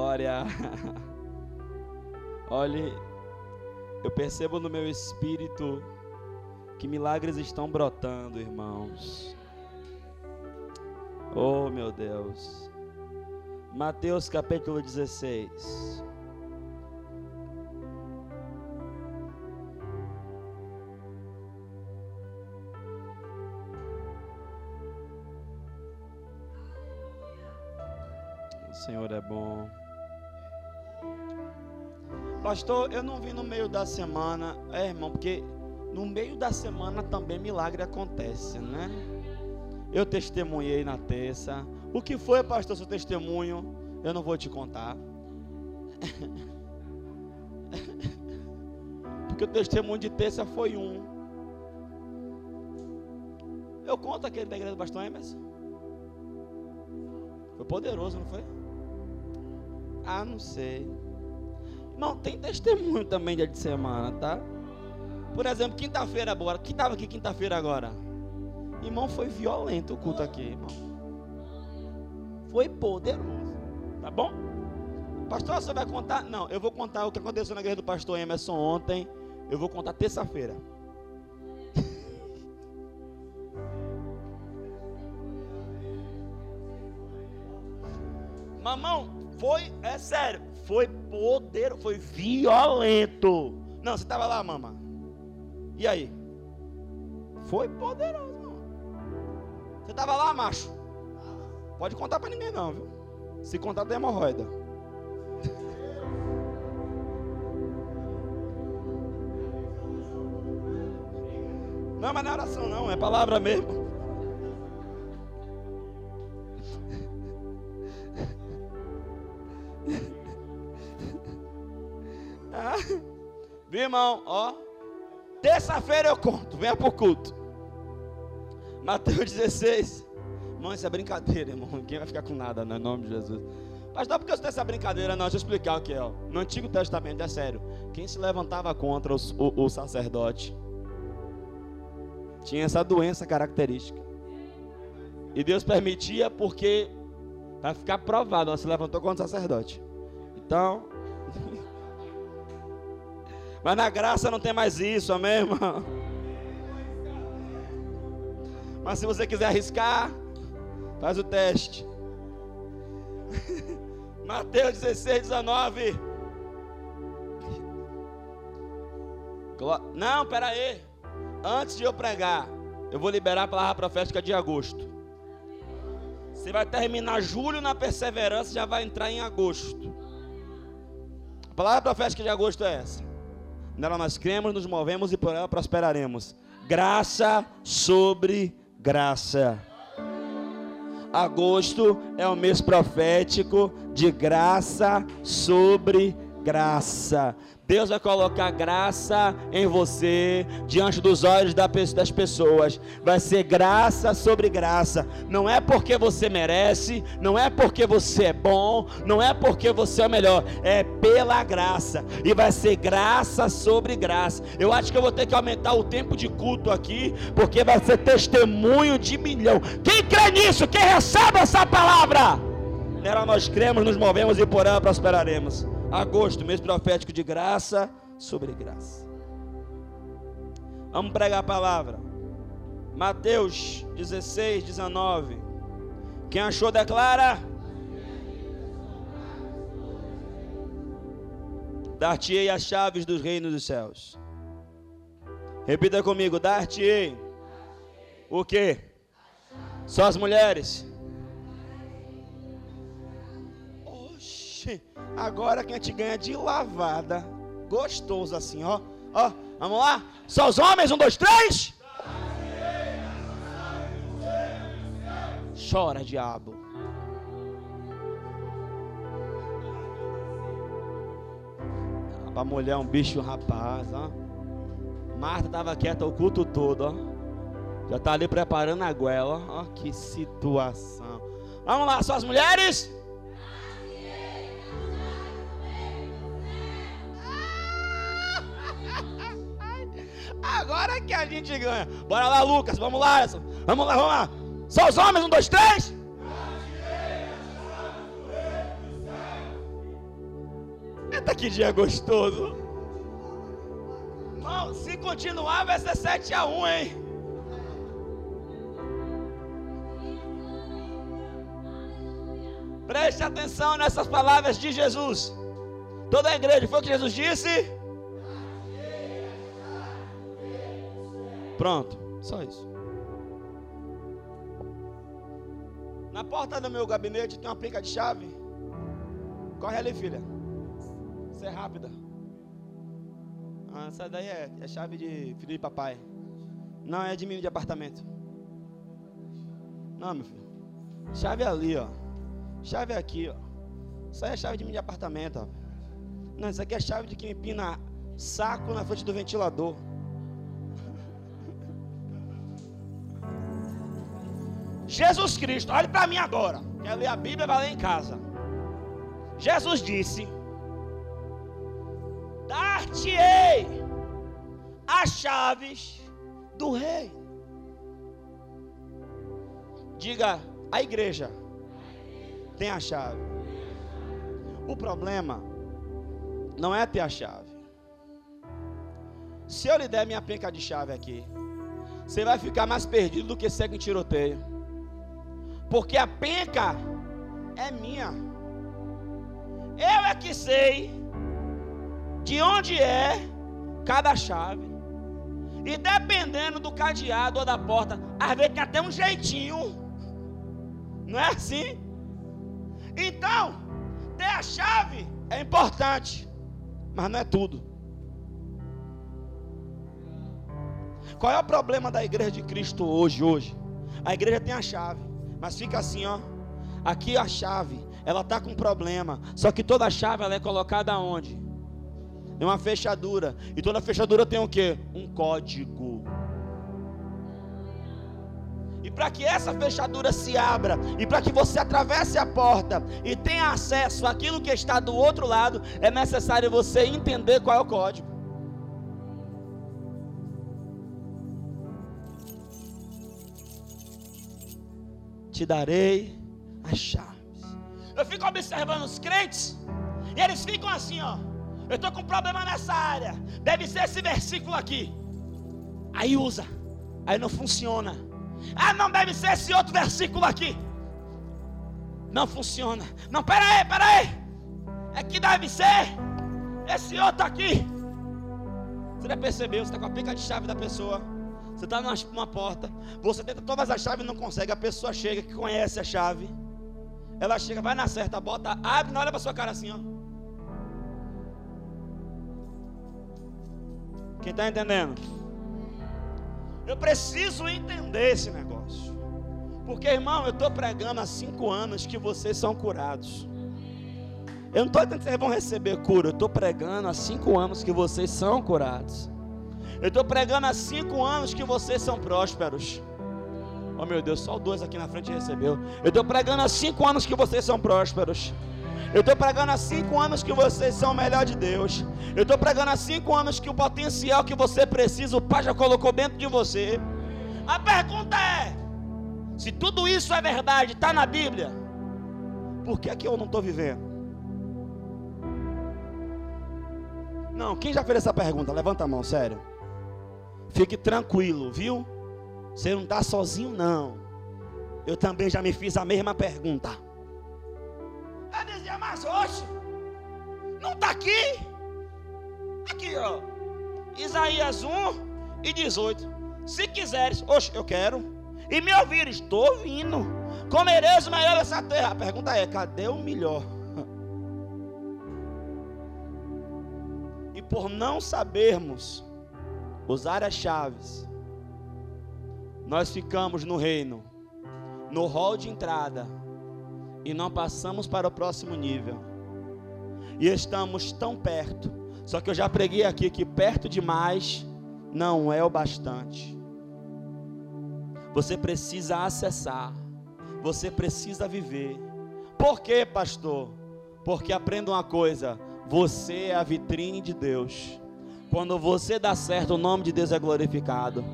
glória. Olhe, eu percebo no meu espírito que milagres estão brotando, irmãos. Oh, meu Deus. Mateus capítulo 16. O Senhor é bom. Pastor, eu não vim no meio da semana. É, irmão, porque no meio da semana também milagre acontece, né? Eu testemunhei na terça. O que foi, pastor, seu testemunho? Eu não vou te contar. Porque o testemunho de terça foi um. Eu conto aquele da igreja do pastor Emerson. Foi poderoso, não foi? Ah, não sei. Não, tem testemunho também dia de semana, tá? Por exemplo, quinta-feira agora. Quem estava aqui quinta-feira agora? Irmão, foi violento o culto aqui, irmão. Foi poderoso. Tá bom? Pastor, você vai contar? Não, eu vou contar o que aconteceu na igreja do pastor Emerson ontem. Eu vou contar terça-feira. Mamão, foi, é sério, foi poderoso, foi violento. Não, você estava lá, mama. E aí? Foi poderoso, mano. Você estava lá, macho? Pode contar para ninguém não, viu? Se contar tem hemorroida. Não, mas não é oração não, é palavra mesmo. Irmão? Ó, terça-feira eu conto, venha pro culto. Mateus 16. Irmão, isso é brincadeira, irmão. Ninguém vai ficar com nada, no nome de Jesus. Pastor, por que você tem essa brincadeira? Não, deixa eu explicar o que é. No Antigo Testamento, é sério. Quem se levantava contra os, o, o sacerdote tinha essa doença característica. E Deus permitia porque, para ficar provado, se levantou contra o sacerdote. Então, mas na graça não tem mais isso, amém, irmão? Mas se você quiser arriscar, faz o teste. Mateus 16, 19. Não, pera aí. Antes de eu pregar, eu vou liberar a palavra profética de agosto. Você vai terminar julho na perseverança, já vai entrar em agosto. A palavra profética de agosto é essa. Nela nós cremos, nos movemos e por ela prosperaremos. Graça sobre graça. Agosto é o mês profético de graça sobre graça. Deus vai colocar graça em você diante dos olhos das pessoas. Vai ser graça sobre graça. Não é porque você merece, não é porque você é bom, não é porque você é o melhor, é pela graça. E vai ser graça sobre graça. Eu acho que eu vou ter que aumentar o tempo de culto aqui, porque vai ser testemunho de milhão. Quem crê nisso? Quem recebe essa palavra? Nela nós cremos, nos movemos e por ela prosperaremos. Agosto, mês profético de graça sobre graça. Vamos pregar a palavra. Mateus 16, 19. Quem achou, declara. Dar-te-ei as chaves dos reinos dos céus. Repita comigo: dar-te-ei. O que? Só as mulheres. Agora que a gente ganha de lavada. Gostoso assim, ó. Ó, vamos lá? Só os homens, um, dois, três. Chora, diabo. Para molhar um bicho, rapaz, ó. Marta estava quieta o culto todo, ó. Já está ali preparando a goela, ó. Que situação. Vamos lá, só as mulheres. Agora que a gente ganha. Bora lá, Lucas. Vamos lá. Vamos lá, vamos lá. Só os homens, um, dois, três. Eita, que dia gostoso. Irmão, se continuar vai ser 7 a 1, hein? Preste atenção nessas palavras de Jesus. Toda a igreja, foi o que Jesus disse? Pronto, só isso. Na porta do meu gabinete tem uma pica de chave. Corre ali, filha. Você é rápida. Ah, essa daí é, é chave de filho de papai. Não, é de mim de apartamento. Não, meu filho. Chave ali, ó. Chave aqui, ó. Isso aí é chave de mim de apartamento, ó. Não, isso aqui é chave de quem empina saco na frente do ventilador. Jesus Cristo, olhe para mim agora. Quer ler a Bíblia, vai ler em casa. Jesus disse: Dar-te-ei as chaves do rei. Diga, a igreja tem a chave. O problema não é ter a chave. Se eu lhe der minha penca de chave aqui, você vai ficar mais perdido do que segue em tiroteio. Porque a penca é minha. Eu é que sei de onde é cada chave. E dependendo do cadeado ou da porta, às vezes tem até um jeitinho. Não é assim? Então, ter a chave é importante mas não é tudo. Qual é o problema da igreja de Cristo hoje? Hoje, a igreja tem a chave, mas fica assim, ó. Aqui a chave, ela tá com problema. Só que toda chave ela é colocada onde? Em uma fechadura. E toda fechadura tem o que? Um código. E para que essa fechadura se abra, e para que você atravesse a porta e tenha acesso àquilo que está do outro lado, é necessário você entender qual é o código. Te darei as chaves. Eu fico observando os crentes, e eles ficam assim, ó. Eu estou com um problema nessa área. Deve ser esse versículo aqui. Aí usa. Aí não funciona. Ah, não deve ser esse outro versículo aqui. Não funciona. Não, pera aí, pera aí. É que deve ser esse outro aqui. Você já percebeu? Você está com a pica de chave da pessoa. Você está numa, numa porta. Você tenta todas as chaves e não consegue. A pessoa chega que conhece a chave. Ela chega, vai na certa, bota, abre, não olha para sua cara assim, ó. Quem está entendendo? Eu preciso entender esse negócio. Porque, irmão, eu estou pregando há cinco anos que vocês são curados. Eu não estou dizendo que vocês vão receber cura. Eu estou pregando há cinco anos que vocês são curados. Eu estou pregando há cinco anos que vocês são prósperos. Oh meu Deus, só dois aqui na frente recebeu. Eu estou pregando há cinco anos que vocês são prósperos. Eu estou pregando há cinco anos que vocês são o melhor de Deus. Eu estou pregando há cinco anos que o potencial que você precisa, o Pai já colocou dentro de você. A pergunta é: se tudo isso é verdade, está na Bíblia, por que, é que eu não estou vivendo? Não, quem já fez essa pergunta? Levanta a mão, sério. Fique tranquilo, viu? Você não está sozinho, não. Eu também já me fiz a mesma pergunta. Eu dizia, mas hoje, não está aqui. Aqui, ó. Isaías 1 e 18. Se quiseres, hoje eu quero. E me ouvir, estou ouvindo. Comereis o melhor dessa terra. A pergunta é: cadê o melhor? E por não sabermos usar as chaves, nós ficamos no reino, no hall de entrada e não passamos para o próximo nível. E estamos tão perto. Só que eu já preguei aqui que perto demais não é o bastante. Você precisa acessar. Você precisa viver. Por quê, pastor? Porque aprenda uma coisa: você é a vitrine de Deus. Quando você dá certo, o nome de Deus é glorificado.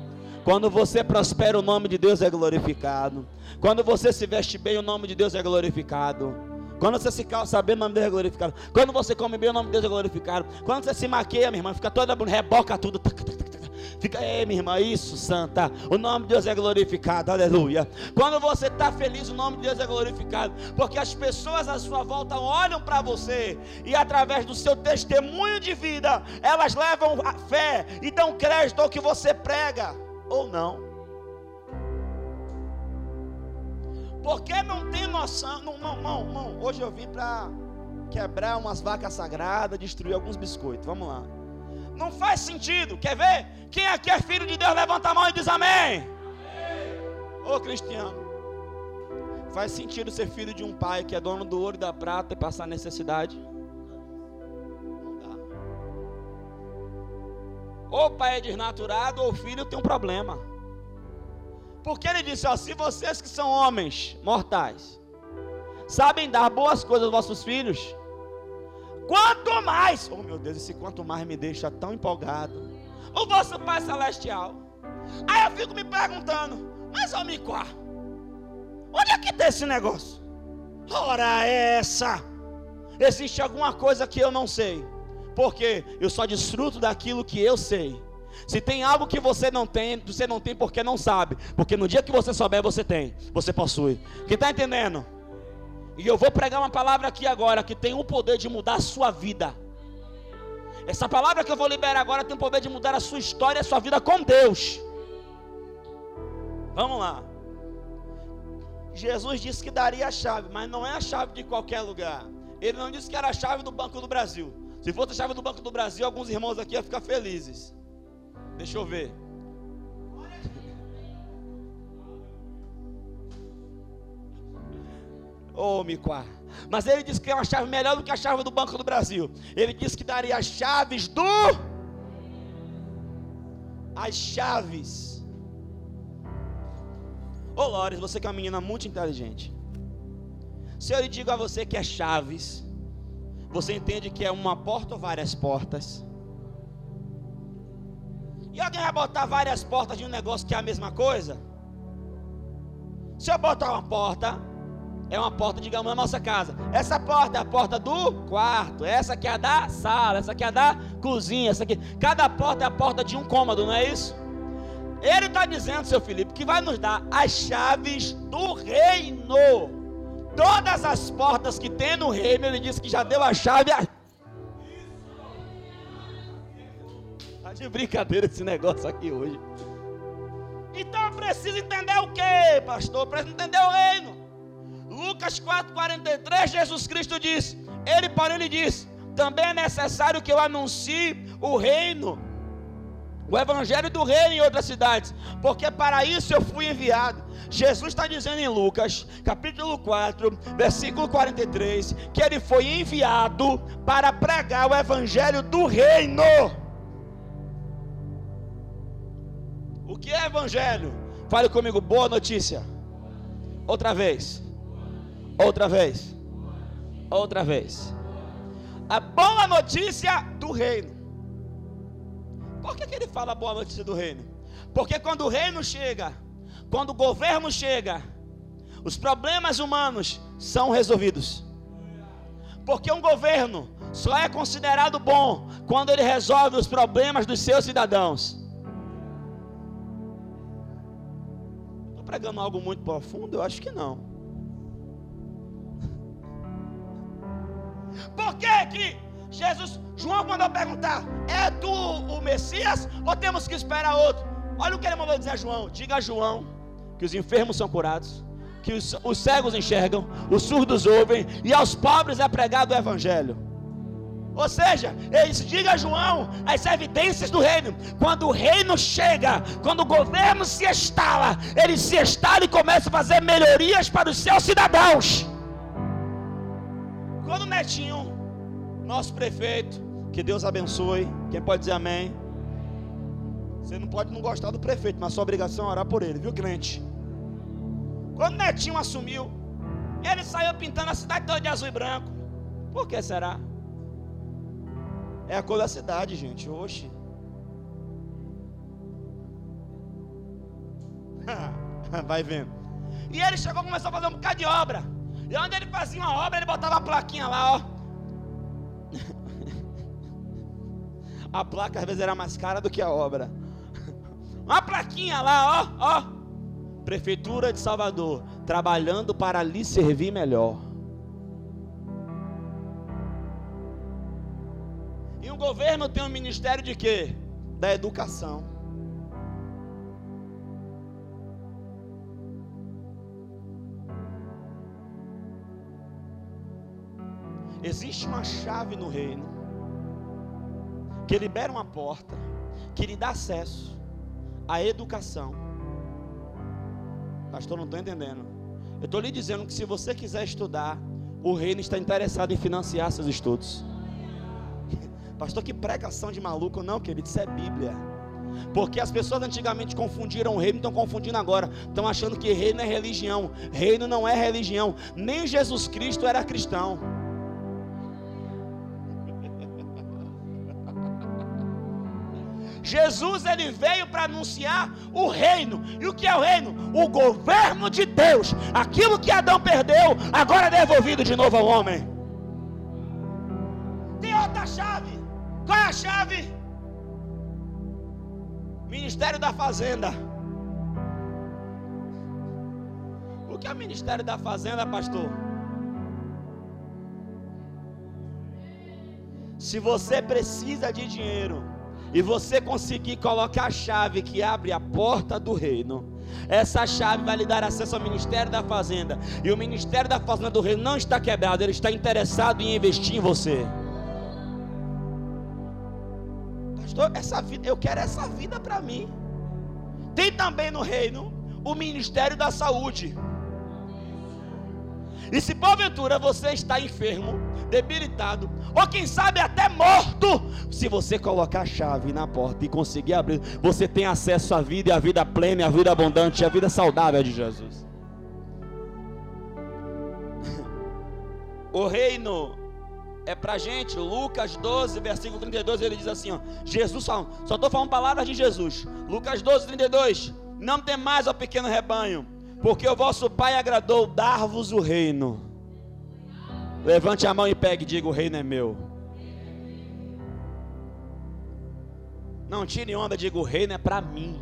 Quando você prospera, o nome de Deus é glorificado. Quando você se veste bem, o nome de Deus é glorificado. Quando você se calça bem, o nome de Deus é glorificado. Quando você come bem, o nome de Deus é glorificado. Quando você se maqueia, minha irmã, fica toda reboca tudo. Fica, ei, minha irmã, isso, santa. O nome de Deus é glorificado, aleluia. Quando você está feliz, o nome de Deus é glorificado. Porque as pessoas à sua volta olham para você e através do seu testemunho de vida, elas levam a fé e dão crédito ao que você prega, ou não. Porque não tem noção. Não, não, não, não. Hoje eu vim para quebrar umas vacas sagradas, destruir alguns biscoitos. Vamos lá. Não faz sentido. Quer ver? Quem aqui é filho de Deus, levanta a mão e diz amém. Ô oh, cristiano. Faz sentido ser filho de um pai que é dono do ouro e da prata e passar necessidade? Não dá. Ou o pai é desnaturado, ou o filho tem um problema. Porque ele disse: ó, se vocês que são homens mortais sabem dar boas coisas aos vossos filhos, quanto mais, oh meu Deus, esse quanto mais me deixa tão empolgado, o vosso Pai Celestial. Aí eu fico me perguntando, mas ó, Micó, onde é que tem esse negócio? Ora essa, existe alguma coisa que eu não sei, porque eu só desfruto daquilo que eu sei. Se tem algo que você não tem, você não tem porque não sabe. Porque no dia que você souber, você tem. Você possui. Quem está entendendo? E eu vou pregar uma palavra aqui agora que tem o poder de mudar a sua vida. Essa palavra que eu vou liberar agora tem o poder de mudar a sua história a sua vida com Deus. Vamos lá. Jesus disse que daria a chave, mas não é a chave de qualquer lugar. Ele não disse que era a chave do Banco do Brasil. Se fosse a chave do Banco do Brasil, alguns irmãos aqui iam ficar felizes. Deixa eu ver. Ô, oh, Miquá. Mas ele disse que é uma chave melhor do que a chave do Banco do Brasil. Ele disse que daria as chaves do. As chaves. Ô, oh, Lores, você que é uma menina muito inteligente. Se eu lhe digo a você que é chaves, você entende que é uma porta ou várias portas? E alguém vai botar várias portas de um negócio que é a mesma coisa? Se eu botar uma porta, é uma porta, digamos, na nossa casa. Essa porta é a porta do quarto. Essa aqui é a da sala. Essa aqui é a da cozinha. Essa aqui. Cada porta é a porta de um cômodo, não é isso? Ele está dizendo, seu Felipe, que vai nos dar as chaves do reino. Todas as portas que tem no reino, ele disse que já deu a chave. de brincadeira esse negócio aqui hoje. Então preciso entender o que, pastor? Preciso entender o reino. Lucas 4,43, Jesus Cristo diz: Ele, porém, lhe diz: Também é necessário que eu anuncie o reino, o evangelho do reino em outras cidades, porque para isso eu fui enviado. Jesus está dizendo em Lucas, capítulo 4, versículo 43, que ele foi enviado para pregar o evangelho do reino. O que é evangelho? Fale comigo, boa notícia. Outra vez. Outra vez. Outra vez. A boa notícia do reino. Por que, que ele fala a boa notícia do reino? Porque quando o reino chega, quando o governo chega, os problemas humanos são resolvidos. Porque um governo só é considerado bom quando ele resolve os problemas dos seus cidadãos. pregando algo muito profundo? Eu acho que não. Por que que Jesus, João mandou perguntar: é tu o Messias ou temos que esperar outro? Olha o que ele mandou dizer a João: diga a João que os enfermos são curados, que os, os cegos enxergam, os surdos ouvem e aos pobres é pregado o Evangelho. Ou seja, eles diga a João as evidências do reino. Quando o reino chega, quando o governo se instala, ele se instala e começa a fazer melhorias para os seus cidadãos. Quando o Netinho, nosso prefeito, que Deus abençoe, quem pode dizer amém? Você não pode não gostar do prefeito, mas sua obrigação é orar por ele, viu, crente? Quando o Netinho assumiu, ele saiu pintando a cidade toda de azul e branco. Por que será? É a cor da cidade, gente. Oxe. Vai vendo. E ele chegou e começou a fazer um bocado de obra. E onde ele fazia uma obra, ele botava a plaquinha lá, ó. A placa às vezes era mais cara do que a obra. Uma plaquinha lá, ó, ó. Prefeitura de Salvador, trabalhando para lhe servir melhor. E o governo tem um ministério de quê? Da educação. Existe uma chave no reino que libera uma porta, que lhe dá acesso à educação. Pastor, não estou entendendo. Eu estou lhe dizendo que se você quiser estudar, o reino está interessado em financiar seus estudos. Pastor, que pregação de maluco, não, querido, isso é Bíblia. Porque as pessoas antigamente confundiram o reino, estão confundindo agora. Estão achando que reino é religião. Reino não é religião. Nem Jesus Cristo era cristão. Jesus ele veio para anunciar o reino. E o que é o reino? O governo de Deus. Aquilo que Adão perdeu, agora é devolvido de novo ao homem. Tem outra chave. Qual é a chave? Ministério da Fazenda. O que é o Ministério da Fazenda, pastor? Se você precisa de dinheiro, e você conseguir colocar a chave que abre a porta do reino, essa chave vai lhe dar acesso ao Ministério da Fazenda. E o Ministério da Fazenda do Reino não está quebrado, ele está interessado em investir em você. Pastor, essa vida, eu quero essa vida para mim. Tem também no reino o Ministério da Saúde. E se porventura você está enfermo, debilitado, ou quem sabe até morto, se você colocar a chave na porta e conseguir abrir, você tem acesso à vida e à vida plena, à vida abundante, à vida saudável de Jesus. O reino é para gente, Lucas 12, versículo 32, ele diz assim: ó, Jesus falando, só estou falando palavras de Jesus. Lucas 12, 32. Não tem mais, ó pequeno rebanho, porque o vosso Pai agradou dar-vos o reino. Levante a mão e pegue e diga: O reino é meu. Não tire onda, diga: O reino é para mim.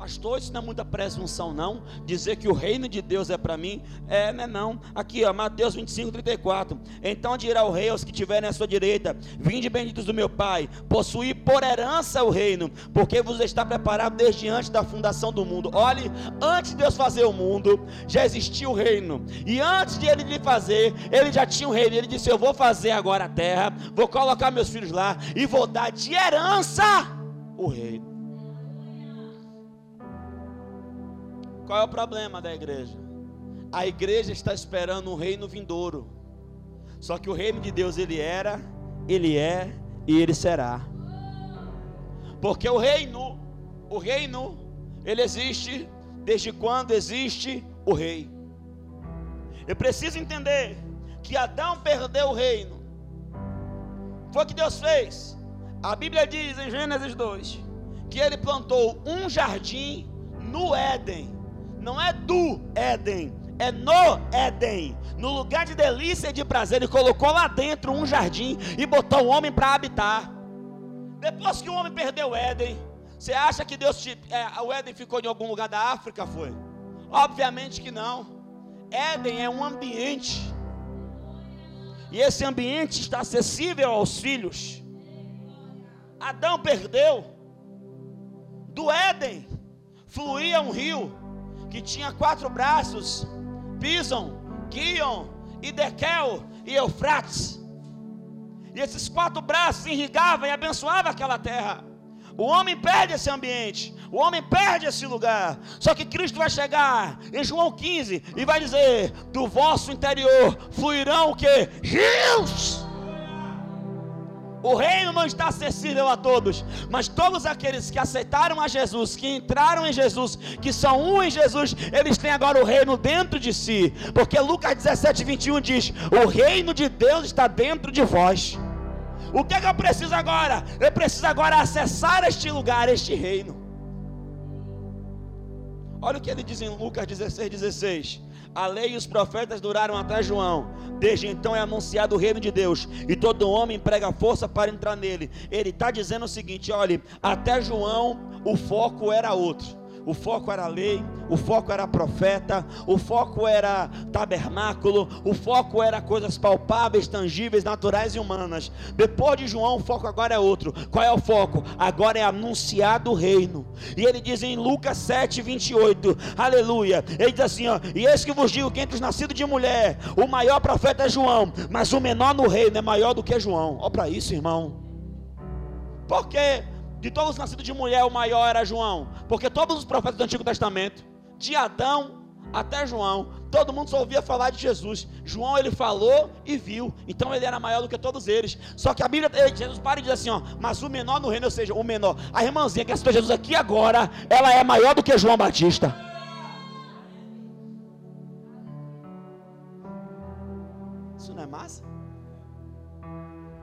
Pastor, isso não é muita presunção, não. Dizer que o reino de Deus é para mim, é, não é não. Aqui, ó, Mateus 25, 34. Então dirá o rei aos que tiverem à sua direita: Vinde benditos do meu Pai, possuí por herança o reino, porque vos está preparado desde antes da fundação do mundo. Olhe, antes de Deus fazer o mundo, já existia o reino. E antes de ele lhe fazer, ele já tinha o reino. Ele disse: Eu vou fazer agora a terra, vou colocar meus filhos lá e vou dar de herança o reino. Qual é o problema da igreja? A igreja está esperando um reino vindouro. Só que o reino de Deus ele era, ele é e ele será. Porque o reino, o reino, ele existe desde quando existe o rei. Eu preciso entender que Adão perdeu o reino. Foi o que Deus fez. A Bíblia diz em Gênesis 2 que ele plantou um jardim no Éden não é do Éden, é no Éden. No lugar de delícia e de prazer, ele colocou lá dentro um jardim e botou o homem para habitar. Depois que o homem perdeu o Éden, você acha que Deus te, é, o Éden ficou em algum lugar da África? Foi? Obviamente que não. Éden é um ambiente. E esse ambiente está acessível aos filhos. Adão perdeu. Do Éden fluía um rio que tinha quatro braços: Pison, Guion, Idekel e Eufrates. E esses quatro braços irrigavam e abençoavam aquela terra. O homem perde esse ambiente, o homem perde esse lugar. Só que Cristo vai chegar em João 15 e vai dizer: do vosso interior fluirão o que? Rios o reino não está acessível a todos, mas todos aqueles que aceitaram a Jesus, que entraram em Jesus, que são um em Jesus, eles têm agora o reino dentro de si, porque Lucas 17, 21 diz: O reino de Deus está dentro de vós. O que, é que eu preciso agora? Eu preciso agora acessar este lugar, este reino. Olha o que ele diz em Lucas 16, 16: A lei e os profetas duraram até João. Desde então é anunciado o reino de Deus. E todo homem emprega força para entrar nele. Ele está dizendo o seguinte: olhe, até João o foco era outro. O foco era lei, o foco era profeta, o foco era tabernáculo, o foco era coisas palpáveis, tangíveis, naturais e humanas. Depois de João, o foco agora é outro. Qual é o foco? Agora é anunciado o reino. E ele diz em Lucas 7, 28, aleluia. Ele diz assim: ó, e eis que vos digo que entre os nascidos de mulher, o maior profeta é João, mas o menor no reino é maior do que João. Olha para isso, irmão. Por quê? De todos os nascidos de mulher, o maior era João. Porque todos os profetas do Antigo Testamento, de Adão até João, todo mundo só ouvia falar de Jesus. João ele falou e viu, então ele era maior do que todos eles. Só que a Bíblia, Jesus para e diz assim: ó, mas o menor no reino, ou seja, o menor, a irmãzinha que aceitou Jesus aqui agora, ela é maior do que João Batista. Isso não é massa?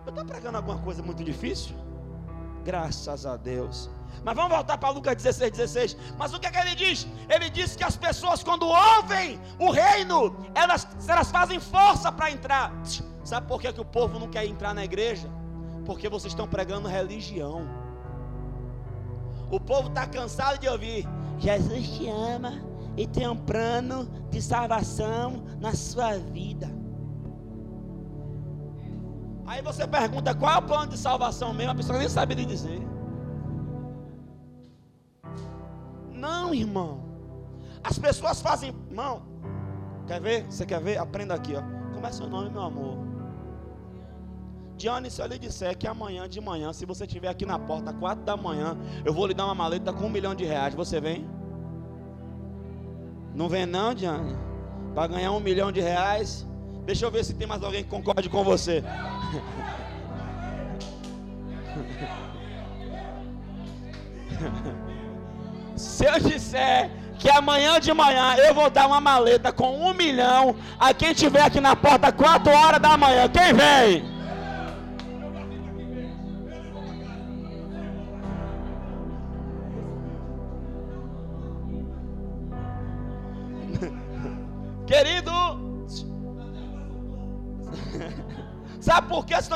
Eu estou pregando alguma coisa muito difícil? Graças a Deus. Mas vamos voltar para Lucas 16, 16. Mas o que, é que ele diz? Ele diz que as pessoas, quando ouvem o reino, elas, elas fazem força para entrar. Sabe por que, que o povo não quer entrar na igreja? Porque vocês estão pregando religião. O povo está cansado de ouvir: Jesus te ama e tem um plano de salvação na sua vida. Aí você pergunta qual é o plano de salvação mesmo, a pessoa nem sabe lhe dizer. Não, irmão. As pessoas fazem, irmão. Quer ver? Você quer ver? Aprenda aqui, ó. Como é seu nome, meu amor? Johnny, se eu lhe disser que amanhã de manhã, se você estiver aqui na porta, quatro da manhã, eu vou lhe dar uma maleta com um milhão de reais, você vem? Não vem não, Johnny? Para ganhar um milhão de reais? Deixa eu ver se tem mais alguém que concorde com você. Se eu disser que amanhã de manhã eu vou dar uma maleta com um milhão a quem estiver aqui na porta 4 horas da manhã, quem vem?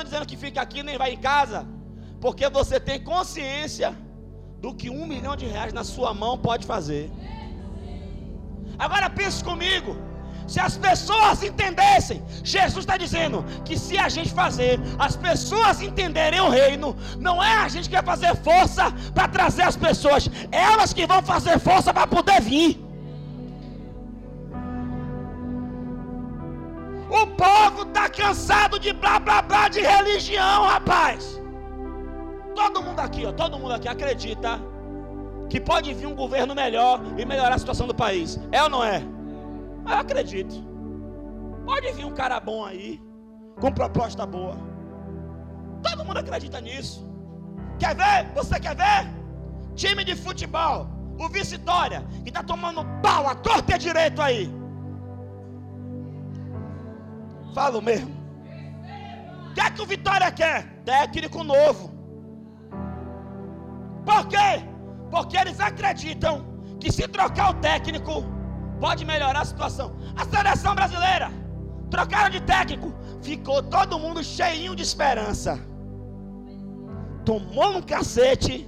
Estão dizendo que fica aqui nem vai em casa? Porque você tem consciência do que um milhão de reais na sua mão pode fazer. Agora pense comigo. Se as pessoas entendessem, Jesus está dizendo que se a gente fazer, as pessoas entenderem o reino, não é a gente que vai fazer força para trazer as pessoas, elas que vão fazer força para poder vir. Povo está cansado de blá blá blá de religião, rapaz. Todo mundo aqui, ó, todo mundo aqui acredita que pode vir um governo melhor e melhorar a situação do país. É ou não é? Eu acredito. Pode vir um cara bom aí, com proposta boa. Todo mundo acredita nisso. Quer ver? Você quer ver? Time de futebol, o Vitória, que está tomando pau a torta e direito aí. Falo mesmo. O que é que o Vitória quer? Técnico novo. Por quê? Porque eles acreditam que se trocar o técnico, pode melhorar a situação. A seleção brasileira, trocaram de técnico, ficou todo mundo cheinho de esperança. Tomou um cacete.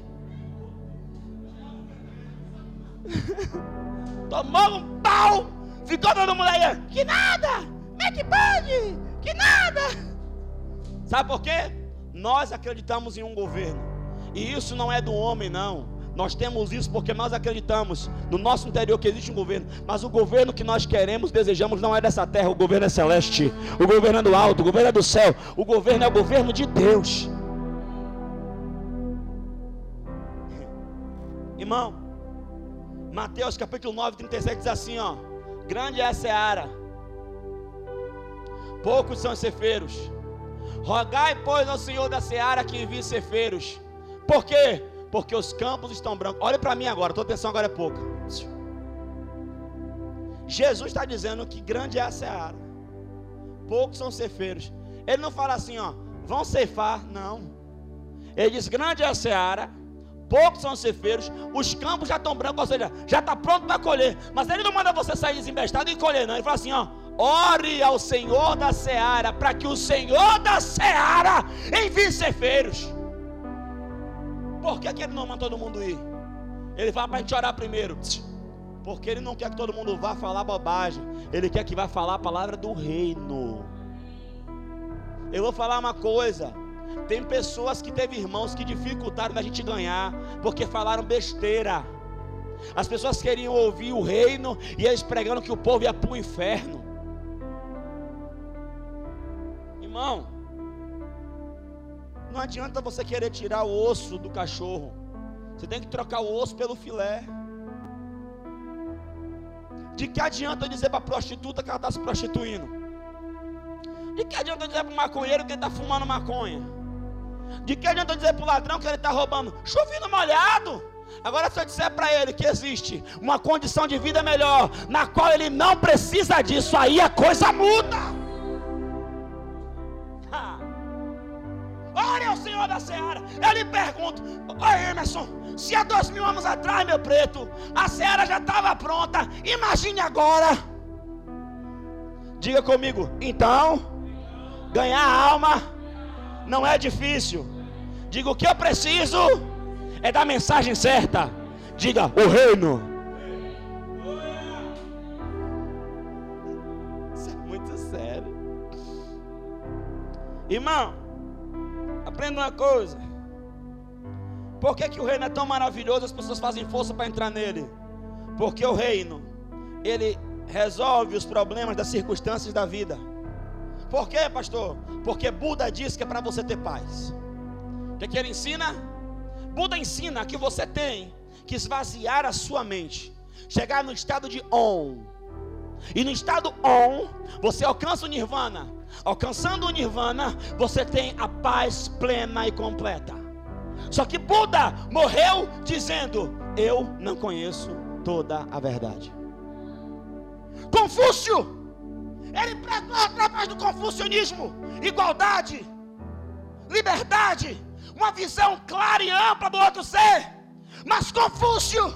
Tomou um pau. Ficou todo mundo aí. Que nada! É que pode? Que nada! Sabe por quê? Nós acreditamos em um governo. E isso não é do homem, não. Nós temos isso porque nós acreditamos no nosso interior que existe um governo. Mas o governo que nós queremos, desejamos, não é dessa terra. O governo é celeste. O governo é do alto. O governo é do céu. O governo é o governo de Deus. Irmão, Mateus capítulo 9, 37 diz assim: ó. Grande é a seara poucos são cefeiros. Rogai, pois, ao Senhor da seara que envie cefeiros. Por quê? Porque os campos estão brancos. Olhe para mim agora, tua atenção agora é pouca. Jesus está dizendo que grande é a seara. Poucos são cefeiros. Ele não fala assim, ó, vão ceifar, não. Ele diz: grande é a seara, poucos são os cefeiros, os campos já estão brancos, ou seja, já está pronto para colher. Mas ele não manda você sair desembestado e colher, não. Ele fala assim: ó, ore ao Senhor da seara, para que o Senhor da seara envie cefeiros. Por que, que ele não manda todo mundo ir? Ele fala para a gente orar primeiro. Porque ele não quer que todo mundo vá falar bobagem. Ele quer que vá falar a palavra do reino. Eu vou falar uma coisa. Tem pessoas que teve irmãos que dificultaram da gente ganhar porque falaram besteira. As pessoas queriam ouvir o reino e eles pregando que o povo ia para o inferno. Irmão, não adianta você querer tirar o osso do cachorro. Você tem que trocar o osso pelo filé. De que adianta dizer para a prostituta que ela está se prostituindo? De que adianta dizer para o maconheiro que ele está fumando maconha? De que adianta dizer para o ladrão que ele está roubando? Chovendo molhado. Agora, se eu disser para ele que existe uma condição de vida melhor, na qual ele não precisa disso, aí a coisa muda. Ore ao Senhor da Seara. Eu lhe pergunto, oi Emerson, se há dois mil anos atrás, meu preto, a Seara já estava pronta, imagine agora. Diga comigo, então, ganhar alma não é difícil. Diga o que eu preciso é da mensagem certa. Diga o reino. Isso é muito sério. Irmão, aprenda uma coisa. Por que, que o reino é tão maravilhoso? As pessoas fazem força para entrar nele. Porque o reino, ele resolve os problemas das circunstâncias da vida. Por quê, pastor? Porque Buda diz que é para você ter paz. O que, que ele ensina? Buda ensina que você tem que esvaziar a sua mente, chegar no estado de on. E no estado on, você alcança o nirvana. Alcançando o nirvana, você tem a paz plena e completa. Só que Buda morreu dizendo: Eu não conheço toda a verdade. Confúcio ele pregou através do confucionismo igualdade, liberdade, uma visão clara e ampla do outro ser. Mas Confúcio,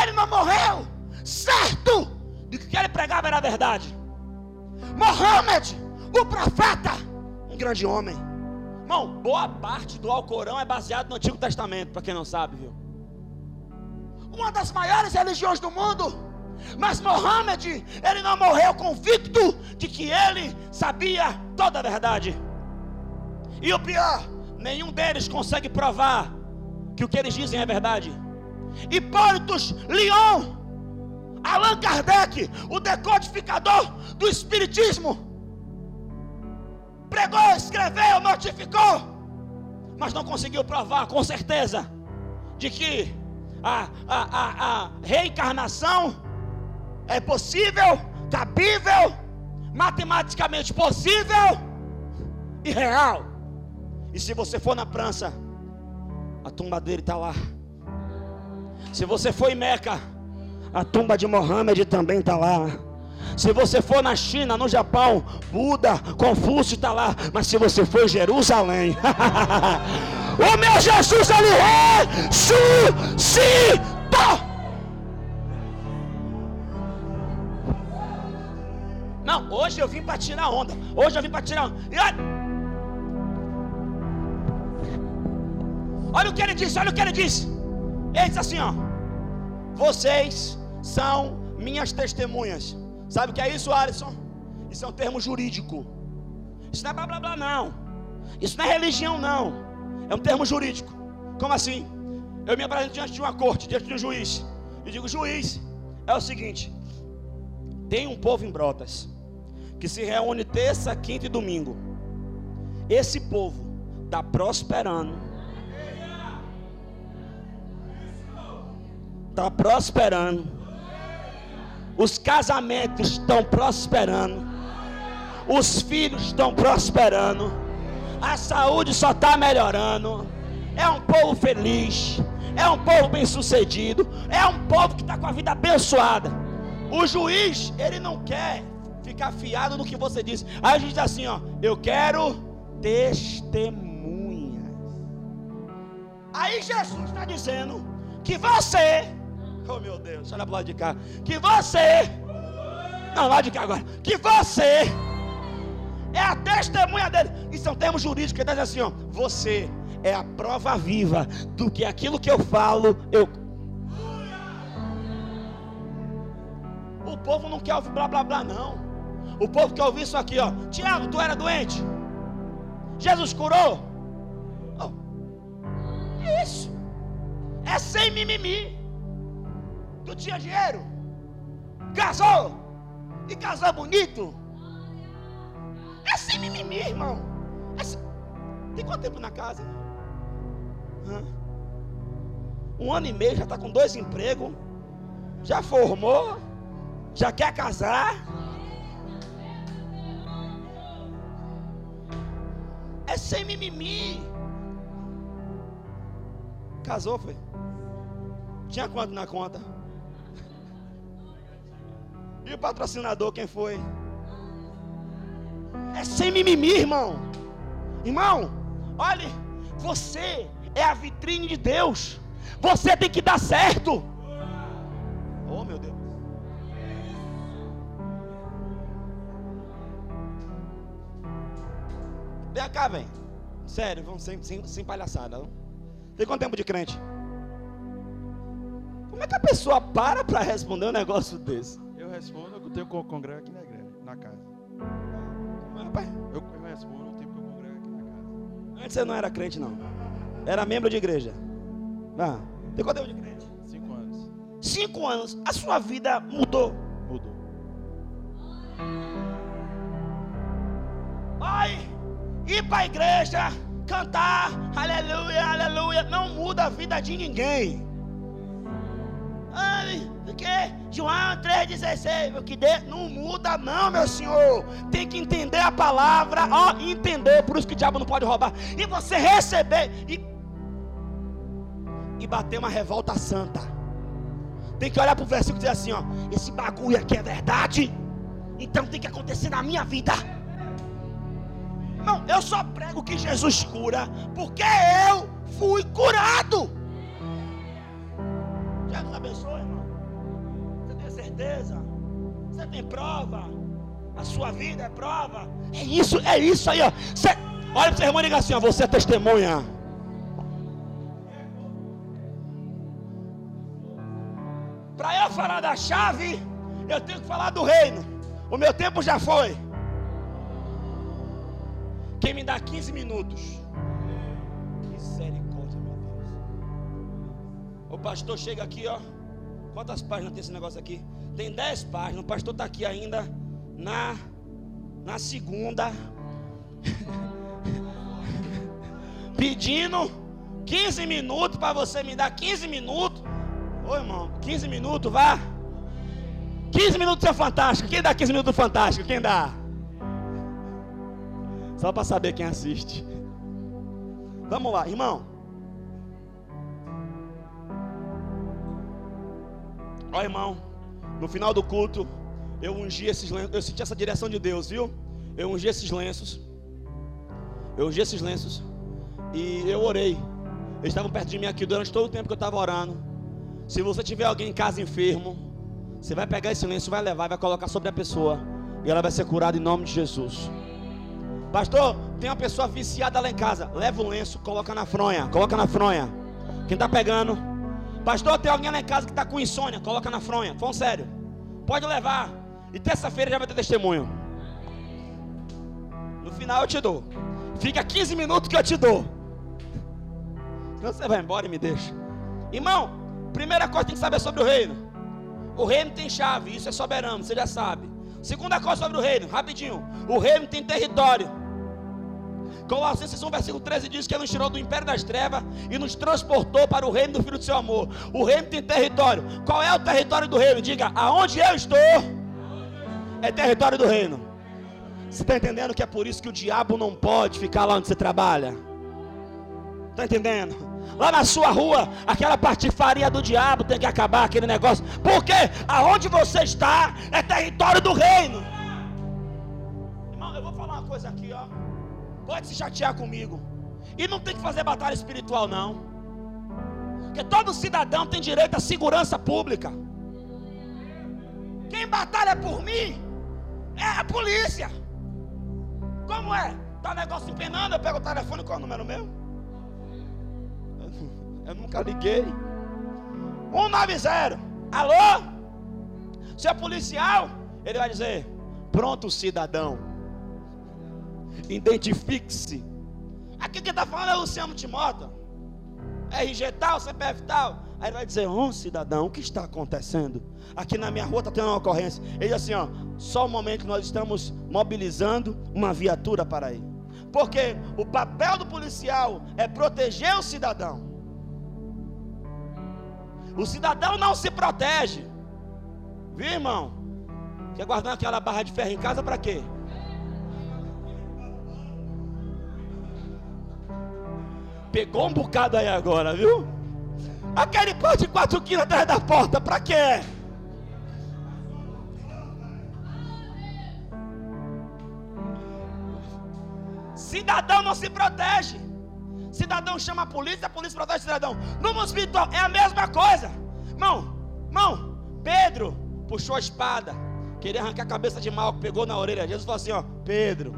ele não morreu certo de que o que ele pregava era a verdade. Mohammed, o profeta, um grande homem. Irmão, boa parte do Alcorão é baseado no Antigo Testamento, para quem não sabe, viu? Uma das maiores religiões do mundo mas Mohammed, ele não morreu convicto de que ele sabia toda a verdade. E o pior, nenhum deles consegue provar que o que eles dizem é verdade. Hipólitos Leon, Allan Kardec, o decodificador do Espiritismo, pregou, escreveu, notificou, mas não conseguiu provar com certeza de que a, a, a, a reencarnação é possível, cabível, matematicamente possível e real. E se você for na França, a tumba dele está lá. Se você for em Meca, a tumba de Mohammed também está lá. Se você for na China, no Japão, Buda, Confúcio está lá. Mas se você for em Jerusalém, o meu Jesus ele ressuscitou. Não, hoje eu vim para tirar onda. Hoje eu vim para tirar onda. Olha... o que ele disse, olha o que ele disse. Ele disse assim: ó. Vocês são minhas testemunhas. Sabe o que é isso, Alisson? Isso é um termo jurídico. Isso não é blá blá blá, não. Isso não é religião, não. É um termo jurídico. Como assim? Eu me apresento diante de uma corte, diante de um juiz. E digo, juiz, é o seguinte: tem um povo em Brotas que se reúne terça, quinta e domingo. Esse povo está prosperando. Está prosperando. Os casamentos estão prosperando. Os filhos estão prosperando. A saúde só está melhorando. É um povo feliz. É um povo bem sucedido. É um povo que está com a vida abençoada. O juiz, ele não quer ficar fiado no que você diz. Aí a gente diz assim, ó, eu quero testemunhas. Aí Jesus está dizendo que você, oh meu Deus, olha para lado de cá, que você, não, lá de cá agora, que você é a testemunha dele. Isso é um termo jurídico que dizendo assim: ó, você é a prova viva do que aquilo que eu falo, eu. O povo não quer ouvir blá blá blá, não. O povo quer ouvir isso aqui, ó. Tiago, tu era doente? Jesus curou? Oh. É isso. É sem mimimi. Tu tinha dinheiro? Casou? E casou bonito? É sem mimimi, irmão. É sem... Tem quanto tempo na casa? Hã? Um ano e meio já está com dois empregos. Já formou. Já quer casar. É sem mimimi. Casou, foi? Tinha quanto na conta? E o patrocinador, quem foi? É sem mimimi, irmão. Irmão, olhe, você é a vitrine de Deus. Você tem que dar certo. Oh, meu Deus. Vem cá, vem. Sério, vamos sem, sem, sem palhaçada. Não? Tem quanto tempo de crente? Como é que a pessoa para para responder um negócio desse? Eu respondo, eu tenho que congregar aqui na igreja, na casa. Rapaz, Eu, eu respondo o tempo que eu congrego aqui na casa. antes você não era crente, não. Era membro de igreja. Ah, tem quanto tempo de crente? Cinco anos. Cinco anos. A sua vida mudou. Mudou. Ai, ir para a igreja, cantar, aleluia, aleluia, não muda a vida de ninguém. Porque João 3,16, o que dê, não muda não, meu senhor. Tem que entender a palavra, ó, entender, por isso que o diabo não pode roubar. E você receber e, e bater uma revolta santa. Tem que olhar para o versículo e dizer assim, ó, esse bagulho aqui é verdade. Então tem que acontecer na minha vida. Não, eu só prego que Jesus cura, porque eu fui curado. Jesus abençoe, irmão. Você tem certeza? Você tem prova? A sua vida é prova? É isso, é isso aí, ó. Você, olha para seu irmão e diga assim, ó, você é testemunha. Para eu falar da chave, eu tenho que falar do reino. O meu tempo já foi. Quem me dá 15 minutos? O pastor chega aqui, ó. Quantas páginas tem esse negócio aqui? Tem 10 páginas. O pastor está aqui ainda na, na segunda. Pedindo 15 minutos para você me dar 15 minutos. Ô irmão, 15 minutos, vá. 15 minutos é fantástico. Quem dá 15 minutos fantástico? Quem dá? Só para saber quem assiste. Vamos lá, irmão. Ó, irmão, no final do culto, eu ungi esses lenços, eu senti essa direção de Deus, viu? Eu ungi esses lenços. Eu ungi esses lenços e eu orei. Eles estavam perto de mim aqui durante todo o tempo que eu estava orando. Se você tiver alguém em casa enfermo, você vai pegar esse lenço, vai levar, vai colocar sobre a pessoa e ela vai ser curada em nome de Jesus. Pastor, tem uma pessoa viciada lá em casa. Leva o lenço, coloca na fronha. Coloca na fronha. Quem está pegando? Pastor, tem alguém lá em casa que está com insônia. Coloca na fronha. Falando sério. Pode levar. E terça-feira já vai ter testemunho. No final eu te dou. Fica 15 minutos que eu te dou. Senão você vai embora e me deixa. Irmão, primeira coisa que tem que saber sobre o reino. O reino tem chave, isso é soberano, você já sabe. Segunda coisa sobre o reino, rapidinho. O reino tem território. Colossenses 1, versículo 13 diz que ele nos tirou do império das trevas e nos transportou para o reino do Filho do seu amor. O reino tem território. Qual é o território do reino? Diga, aonde eu estou é território do reino. Você está entendendo que é por isso que o diabo não pode ficar lá onde você trabalha? Está entendendo? Lá na sua rua, aquela patifaria do diabo tem que acabar aquele negócio. Porque aonde você está é território do reino. Irmão, eu vou falar uma coisa aqui, ó. Pode se chatear comigo. E não tem que fazer batalha espiritual, não. Porque todo cidadão tem direito à segurança pública. Quem batalha por mim é a polícia. Como é? Tá negócio empenando, eu pego o telefone, qual é o número meu? Eu nunca liguei. 190. Alô? Seu policial? Ele vai dizer: Pronto, cidadão. Identifique-se. Aqui quem está falando é Luciano Timóteo. RG tal, CPF tal. Aí ele vai dizer: Ô oh, cidadão, o que está acontecendo? Aqui na minha rua está tendo uma ocorrência. Ele diz assim: ó, só o momento nós estamos mobilizando uma viatura para ir. Porque o papel do policial é proteger o cidadão. O cidadão não se protege. Viu, irmão? Quer guardar aquela barra de ferro em casa para quê? Pegou um bocado aí agora, viu? Aquele pão de 4 quilos atrás da porta, para quê? Cidadão não se protege. Cidadão chama a polícia, a polícia protege o cidadão. No espiritual é a mesma coisa. Mão, mão, Pedro puxou a espada, queria arrancar a cabeça de mal, pegou na orelha. Jesus falou assim: ó, Pedro,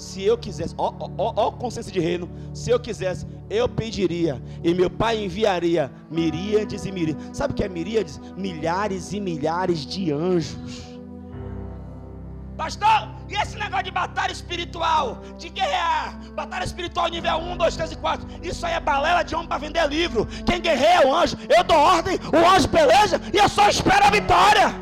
se eu quisesse, ó, ó, ó, consciência de reino, se eu quisesse, eu pediria, e meu pai enviaria miríades e miríades. Sabe o que é miríades? Milhares e milhares de anjos Pastor, e esse negócio de batalha espiritual, de guerrear, batalha espiritual nível 1, 2, 3 e 4, isso aí é balela de homem para vender livro. Quem guerreia é o anjo, eu dou ordem, o anjo peleja e eu só espero a vitória.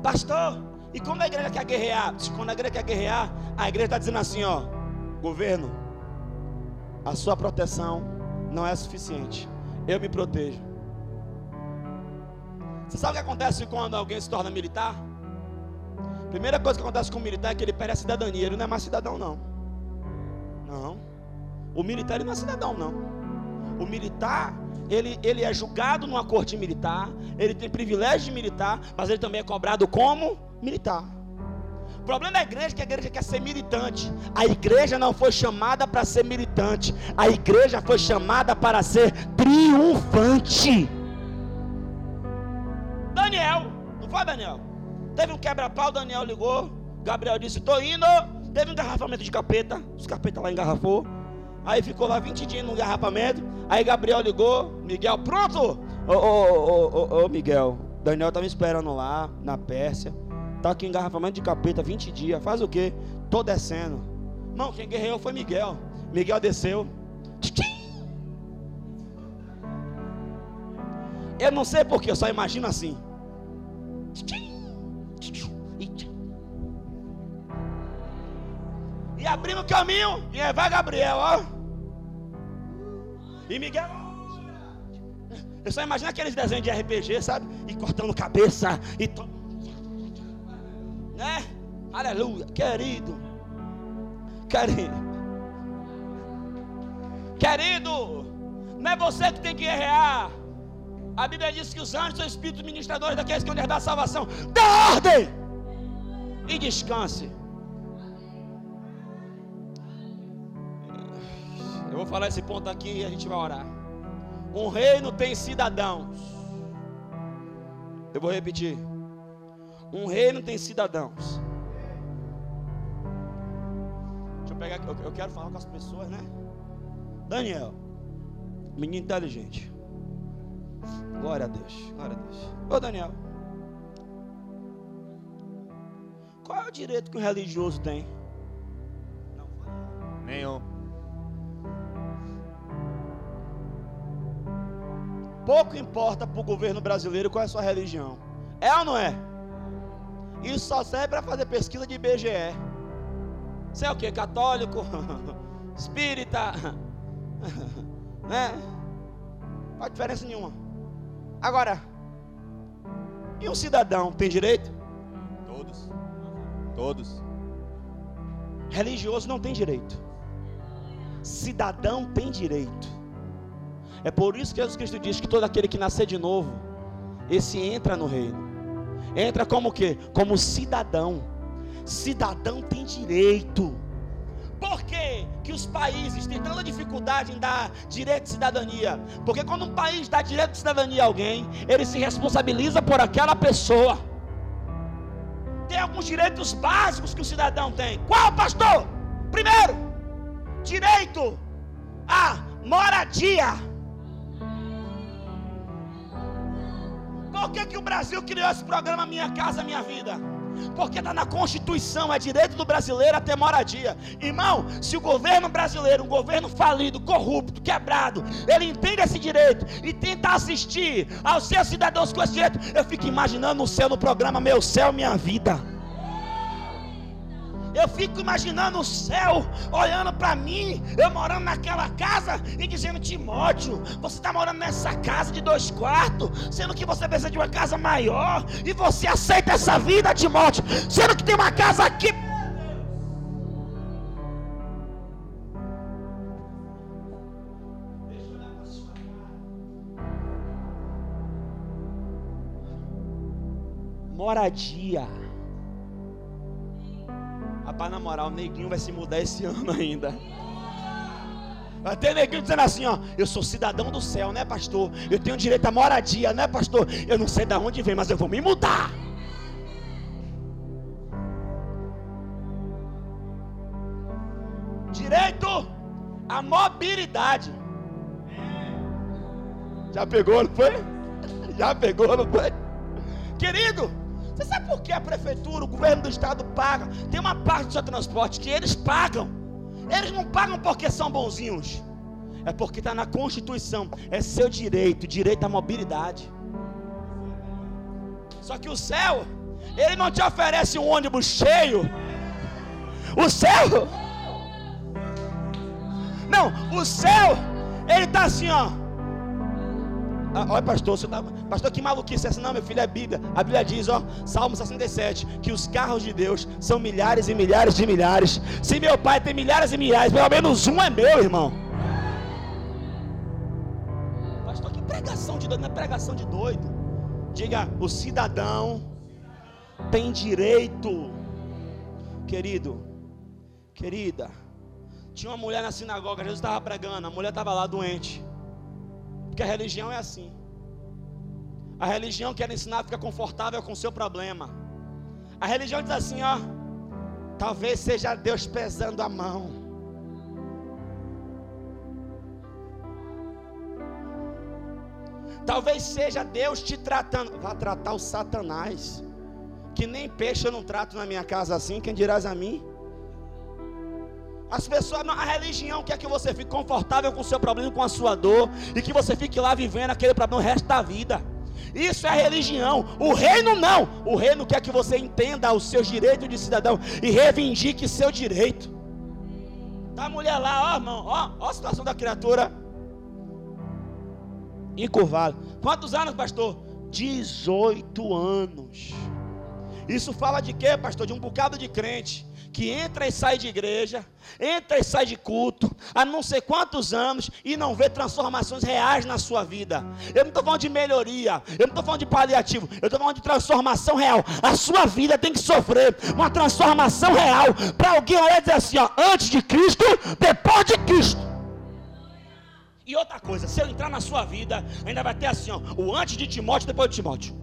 Pastor, e como a igreja quer guerrear? Quando a igreja quer guerrear, a igreja está dizendo assim: ó, governo, a sua proteção não é suficiente, eu me protejo. Você sabe o que acontece quando alguém se torna militar? Primeira coisa que acontece com o militar é que ele perde a cidadania. Ele não é mais cidadão, não. Não. O militar ele não é cidadão, não. O militar, ele, ele é julgado numa corte militar, ele tem privilégio de militar, mas ele também é cobrado como militar. O problema da igreja é que a igreja quer ser militante. A igreja não foi chamada para ser militante. A igreja foi chamada para ser triunfante. Daniel, não foi Daniel? Teve um quebra-pau, Daniel ligou. Gabriel disse: Estou indo. Teve um engarrafamento de capeta. Os capetas lá engarrafou. Aí ficou lá 20 dias no engarrafamento. Aí Gabriel ligou. Miguel, pronto? Ô, ô, ô, ô, Miguel. Daniel me esperando lá, na Pérsia. Tá aqui engarrafamento de capeta, 20 dias. Faz o quê? Tô descendo. Não, quem guerreou foi Miguel. Miguel desceu. Eu não sei porquê, eu só imagino assim. E abrindo o caminho, e vai Gabriel, ó. E Miguel. Eu só imagino aqueles desenhos de RPG, sabe? E cortando cabeça. E to... Né? Aleluia, querido. Querido. Querido. Não é você que tem que guerrear. A Bíblia diz que os anjos são espíritos ministradores daqueles que vão herdar a salvação. Dá ordem e descanse. Eu vou falar esse ponto aqui e a gente vai orar. Um reino tem cidadãos. Eu vou repetir. Um reino tem cidadãos. Deixa eu pegar aqui. Eu quero falar com as pessoas, né? Daniel, menino inteligente. Glória a Deus, glória a Deus. Ô Daniel, qual é o direito que um religioso tem? Nenhum. Pouco importa para o governo brasileiro qual é a sua religião. É ou não é? Isso só serve para fazer pesquisa de IBGE. Você é o que? Católico? Espírita? né? Não faz diferença nenhuma. Agora, e um cidadão tem direito? Todos. Todos. Religioso não tem direito. Cidadão tem direito. É por isso que Jesus Cristo diz que todo aquele que nascer de novo, esse entra no reino. Entra como que? Como cidadão. Cidadão tem direito. Por que, que os países têm tanta dificuldade em dar direito de cidadania? Porque quando um país dá direito de cidadania a alguém, ele se responsabiliza por aquela pessoa. Tem alguns direitos básicos que o cidadão tem. Qual, pastor? Primeiro, direito à moradia. Por que, que o Brasil criou esse programa Minha Casa Minha Vida? Porque está na Constituição, é direito do brasileiro a ter moradia. Irmão, se o governo brasileiro, um governo falido, corrupto, quebrado, ele entende esse direito e tenta assistir aos seus cidadãos com esse direito, eu fico imaginando o céu no programa Meu Céu, Minha Vida. Eu fico imaginando o céu olhando para mim, eu morando naquela casa e dizendo: Timóteo, você está morando nessa casa de dois quartos, sendo que você precisa de uma casa maior, e você aceita essa vida, Timóteo, sendo que tem uma casa aqui. Moradia. Rapaz, na moral, o neguinho vai se mudar esse ano ainda. Vai ter neguinho dizendo assim, ó, eu sou cidadão do céu, né, pastor? Eu tenho direito à moradia, né, pastor? Eu não sei de onde vem, mas eu vou me mudar. Direito à mobilidade. Já pegou, não foi? Já pegou, não foi? Querido, você sabe por que a prefeitura, o governo do estado paga? Tem uma parte do seu transporte que eles pagam. Eles não pagam porque são bonzinhos. É porque está na Constituição. É seu direito, direito à mobilidade. Só que o céu, ele não te oferece um ônibus cheio. O céu. Não, o céu, ele está assim, ó. Ah, olha, pastor, você tá, pastor, que maluquice essa? Não, meu filho, é Bíblia. A Bíblia diz, ó, Salmo 67, que os carros de Deus são milhares e milhares de milhares. Se meu pai tem milhares e milhares, pelo menos um é meu, irmão. Pastor, que pregação de doido, não é pregação de doido. Diga, o cidadão tem direito. Querido, querida, tinha uma mulher na sinagoga, Jesus estava pregando, a mulher estava lá doente. Porque a religião é assim. A religião quer ensinar a ficar confortável com o seu problema. A religião diz assim, ó. Talvez seja Deus pesando a mão. Talvez seja Deus te tratando. Vá tratar o Satanás. Que nem peixe eu não trato na minha casa assim. Quem dirás a mim? As pessoas, a religião quer que você fique confortável com o seu problema, com a sua dor, e que você fique lá vivendo aquele problema o resto da vida. Isso é religião. O reino não. O reino quer que você entenda os seus direitos de cidadão e reivindique seu direito. Tá a mulher lá, ó, irmão, ó, ó a situação da criatura. Encurvado. Quantos anos, pastor? 18 anos. Isso fala de quê, pastor? De um bocado de crente que entra e sai de igreja, entra e sai de culto, há não sei quantos anos e não vê transformações reais na sua vida. Eu não estou falando de melhoria, eu não estou falando de paliativo, eu estou falando de transformação real. A sua vida tem que sofrer uma transformação real para alguém olhar e dizer assim: ó, antes de Cristo, depois de Cristo. E outra coisa, se eu entrar na sua vida, ainda vai ter assim, ó, o antes de Timóteo, depois de Timóteo.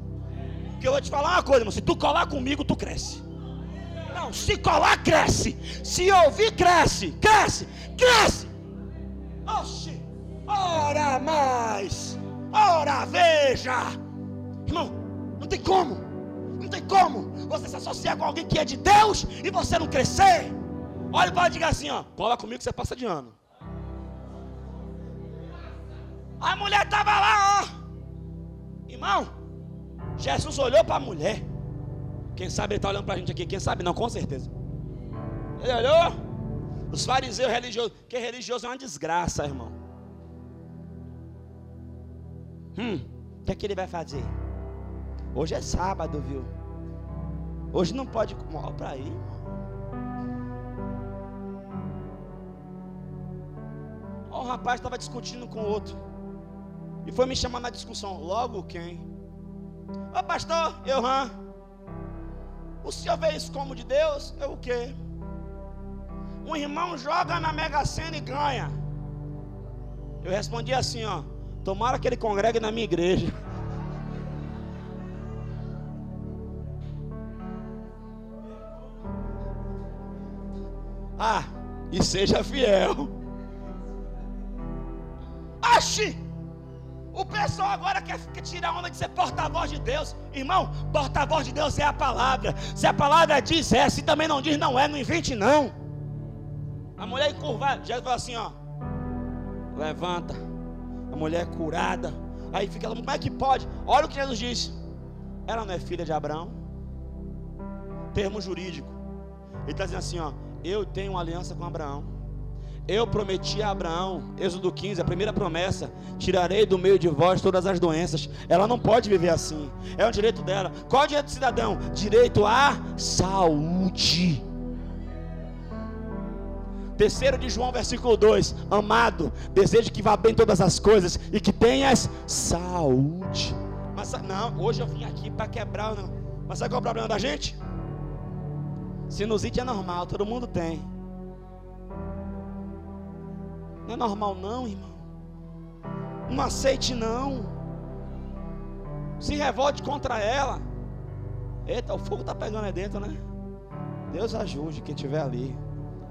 Porque eu vou te falar uma coisa, irmão, se tu colar comigo, tu cresce. Não, se colar, cresce. Se ouvir, cresce. Cresce, cresce. Oxi, ora mais. Ora, veja. Irmão, não tem como. Não tem como você se associar com alguém que é de Deus e você não crescer. Olha para diga assim, ó. Cola comigo que você passa de ano. A mulher estava lá, ó. Irmão, Jesus olhou para a mulher. Quem sabe ele está olhando para a gente aqui, quem sabe não, com certeza. Ele olhou? Os fariseus religiosos, que religioso é uma desgraça, irmão. Hum, o que é que ele vai fazer? Hoje é sábado, viu? Hoje não pode. Olha para aí, irmão. O rapaz estava discutindo com o outro. E foi me chamar na discussão. Logo quem? Ô pastor, eu? O senhor vê isso como de Deus? É o quê? um irmão joga na Mega Sena e ganha. Eu respondi assim, ó. Tomara que ele congregue na minha igreja. Ah, e seja fiel. Oxi! O pessoal agora quer, quer tirar onda de ser porta-voz de Deus. Irmão, porta-voz de Deus é a palavra. Se a palavra diz é, se também não diz não é, não invente não. A mulher encurvada, Jesus falou assim, ó. Levanta. A mulher é curada. Aí fica ela, como é que pode? Olha o que Jesus disse. Ela não é filha de Abraão. Termo jurídico. Ele está dizendo assim, ó. Eu tenho uma aliança com Abraão. Eu prometi a Abraão, Êxodo 15, a primeira promessa: tirarei do meio de vós todas as doenças. Ela não pode viver assim, é um direito dela. Qual é o direito do cidadão? Direito à saúde. Terceiro de João, versículo 2: Amado, desejo que vá bem todas as coisas e que tenhas saúde. Mas não, hoje eu vim aqui para quebrar, não. Mas sabe qual é o problema da gente? Sinusite é normal, todo mundo tem. Não é normal, não, irmão. Não aceite, não. Se revolte contra ela. Eita, o fogo está pegando aí dentro, né? Deus ajude quem estiver ali.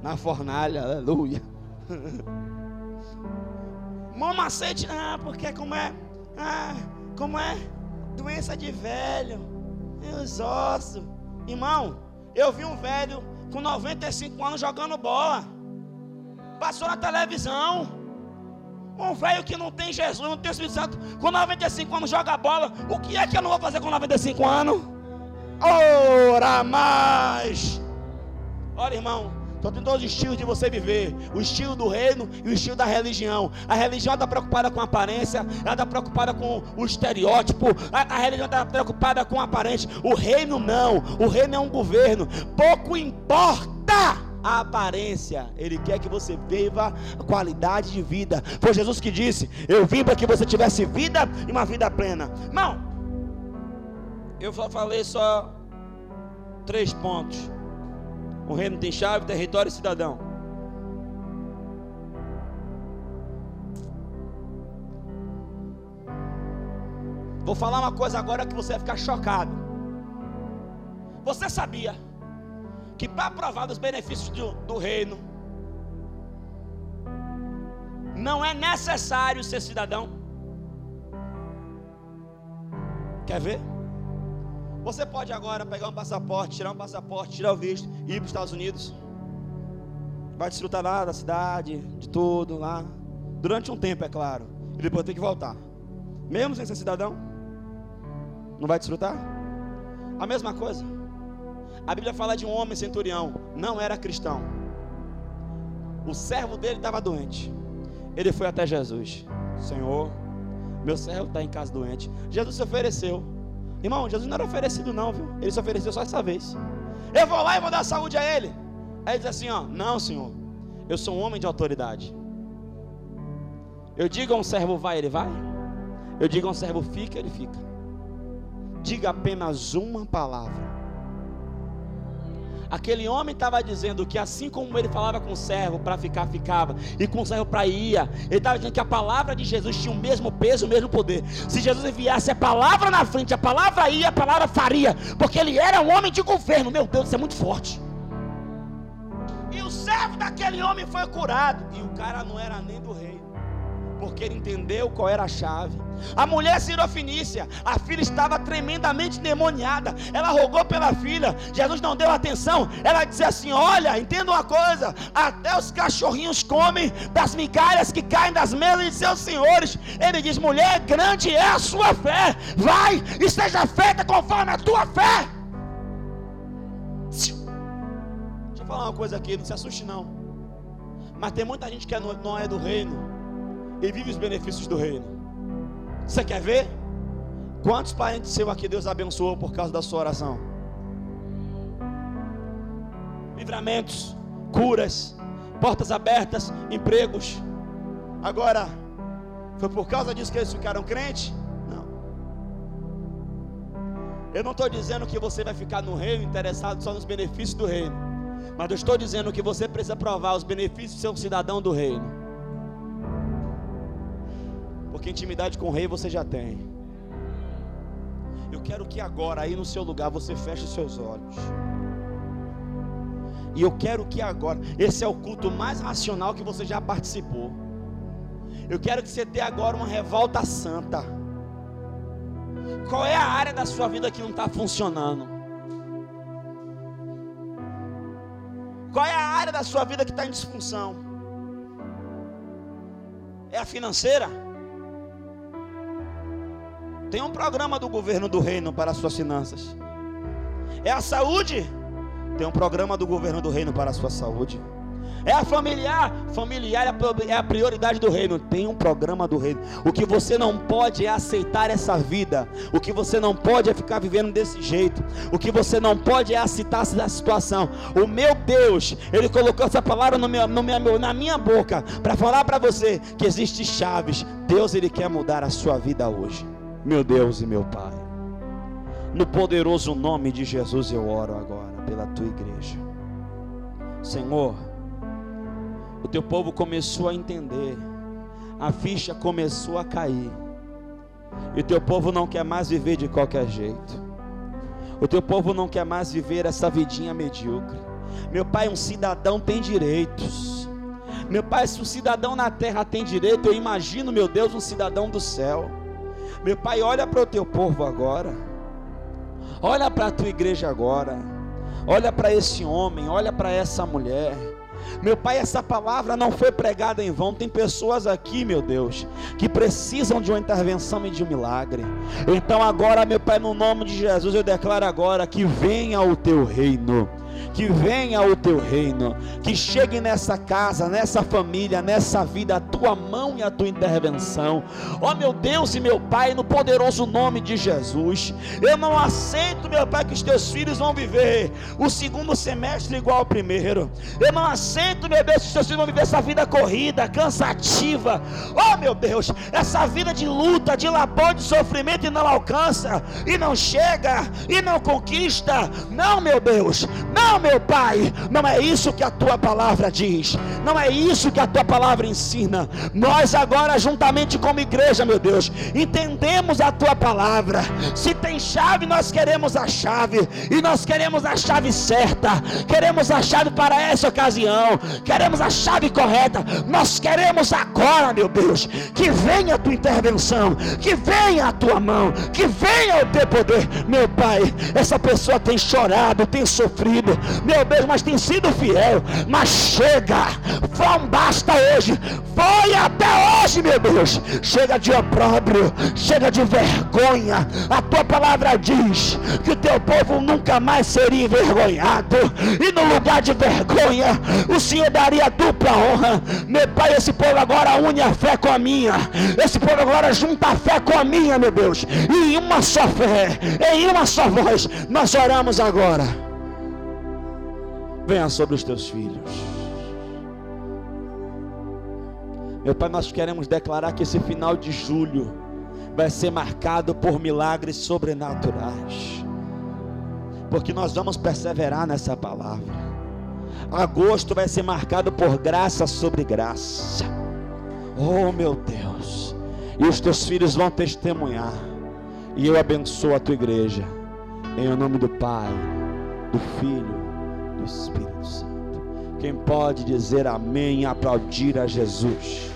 Na fornalha, aleluia. Não aceite, não, porque como é. Ah, como é? Doença de velho. Meus ossos. Irmão, eu vi um velho com 95 anos jogando bola. Passou na televisão. Um velho que não tem Jesus, não tem o Espírito Santo, com 95 anos joga bola. O que é que eu não vou fazer com 95 anos? Ora mais! Olha, irmão, só tem dois estilos de você viver: o estilo do reino e o estilo da religião. A religião está preocupada com a aparência, ela está preocupada com o estereótipo, a, a religião está preocupada com o aparente. O reino não, o reino é um governo. Pouco importa a aparência, Ele quer que você viva a qualidade de vida. Foi Jesus que disse: Eu vim para que você tivesse vida e uma vida plena. Irmão, eu falei só três pontos: o reino tem chave, território e cidadão. Vou falar uma coisa agora que você vai ficar chocado. Você sabia? Que para provar dos benefícios do, do reino, não é necessário ser cidadão. Quer ver? Você pode agora pegar um passaporte, tirar um passaporte, tirar o visto e ir para os Estados Unidos. Vai desfrutar lá da cidade, de tudo lá. Durante um tempo, é claro. E depois tem que voltar. Mesmo sem ser cidadão. Não vai desfrutar? A mesma coisa. A Bíblia fala de um homem centurião, não era cristão. O servo dele estava doente. Ele foi até Jesus. Senhor, meu servo está em casa doente. Jesus se ofereceu. Irmão, Jesus não era oferecido, não, viu? Ele se ofereceu só essa vez. Eu vou lá e vou dar saúde a ele. Aí ele diz assim: ó, não, senhor, eu sou um homem de autoridade. Eu digo a um servo vai, ele vai. Eu digo a um servo fica, ele fica. Diga apenas uma palavra Aquele homem estava dizendo que assim como ele falava com o servo para ficar, ficava, e com o servo para ia, ele estava dizendo que a palavra de Jesus tinha o mesmo peso, o mesmo poder. Se Jesus enviasse a palavra na frente, a palavra ia, a palavra faria, porque ele era um homem de governo. Meu Deus, isso é muito forte. E o servo daquele homem foi curado, e o cara não era nem do rei porque ele entendeu qual era a chave. A mulher sirofinícia, a filha estava tremendamente demoniada. Ela rogou pela filha. Jesus não deu atenção. Ela disse assim: Olha, entenda uma coisa: até os cachorrinhos comem das migalhas que caem das mesas de seus senhores. Ele diz: Mulher, grande é a sua fé. Vai e seja feita conforme a tua fé. Deixa eu falar uma coisa aqui, não se assuste não. Mas tem muita gente que não é do reino e vive os benefícios do reino. Você quer ver? Quantos parentes seus aqui Deus abençoou por causa da sua oração? Livramentos, curas, portas abertas, empregos. Agora, foi por causa disso que eles ficaram crentes? Não. Eu não estou dizendo que você vai ficar no reino interessado só nos benefícios do reino. Mas eu estou dizendo que você precisa provar os benefícios de ser um cidadão do reino. Porque intimidade com o rei você já tem. Eu quero que agora, aí no seu lugar, você feche os seus olhos. E eu quero que agora, esse é o culto mais racional que você já participou. Eu quero que você tenha agora uma revolta santa. Qual é a área da sua vida que não está funcionando? Qual é a área da sua vida que está em disfunção? É a financeira? Tem um programa do governo do reino para as suas finanças. É a saúde? Tem um programa do governo do reino para a sua saúde. É a familiar, familiar é, é a prioridade do reino. Tem um programa do reino. O que você não pode é aceitar essa vida. O que você não pode é ficar vivendo desse jeito. O que você não pode é aceitar essa situação. O meu Deus, Ele colocou essa palavra no meu, no meu, na minha boca para falar para você que existe chaves. Deus, Ele quer mudar a sua vida hoje. Meu Deus e meu Pai. No poderoso nome de Jesus eu oro agora pela tua igreja. Senhor, o teu povo começou a entender, a ficha começou a cair, e o teu povo não quer mais viver de qualquer jeito, o teu povo não quer mais viver essa vidinha medíocre. Meu pai, um cidadão tem direitos. Meu pai, se um cidadão na terra tem direito, eu imagino, meu Deus, um cidadão do céu. Meu pai, olha para o teu povo agora. Olha para a tua igreja agora. Olha para esse homem, olha para essa mulher. Meu Pai, essa palavra não foi pregada em vão. Tem pessoas aqui, meu Deus, que precisam de uma intervenção e de um milagre. Então, agora, meu Pai, no nome de Jesus, eu declaro agora que venha o teu reino que venha o teu reino, que chegue nessa casa, nessa família, nessa vida, a tua mão e a tua intervenção. Ó oh, meu Deus e meu Pai, no poderoso nome de Jesus, eu não aceito, meu Pai, que os teus filhos vão viver o segundo semestre igual ao primeiro. Eu não aceito, meu Deus, que os teus filhos vão viver essa vida corrida, cansativa. Oh meu Deus, essa vida de luta, de labor, de sofrimento e não alcança, e não chega, e não conquista. Não, meu Deus, não, meu Pai, não é isso que a tua palavra diz, não é isso que a tua palavra ensina. Nós agora, juntamente como igreja, meu Deus, entendemos a tua palavra. Se tem chave, nós queremos a chave, e nós queremos a chave certa, queremos a chave para essa ocasião, queremos a chave correta. Nós queremos agora, meu Deus, que venha a tua intervenção, que venha a tua mão, que venha o teu poder, meu Pai. Essa pessoa tem chorado, tem sofrido, meu Deus, mas tem sido fiel. Mas chega, não basta hoje, foi até hoje, meu Deus. Chega de opróbrio, chega de vergonha. A tua palavra diz que o teu povo nunca mais seria envergonhado, e no lugar de vergonha, o Senhor daria dupla honra. Meu Pai, esse povo agora une a fé com a minha, esse povo agora junta a fé com a minha, meu Deus, e em uma só fé, em uma só voz, nós oramos agora venha sobre os teus filhos. Meu Pai, nós queremos declarar que esse final de julho vai ser marcado por milagres sobrenaturais, porque nós vamos perseverar nessa palavra. Agosto vai ser marcado por graça sobre graça. Oh, meu Deus! E os teus filhos vão testemunhar. E eu abençoo a tua igreja. Em nome do Pai, do Filho Espírito Santo. Quem pode dizer amém e aplaudir a Jesus?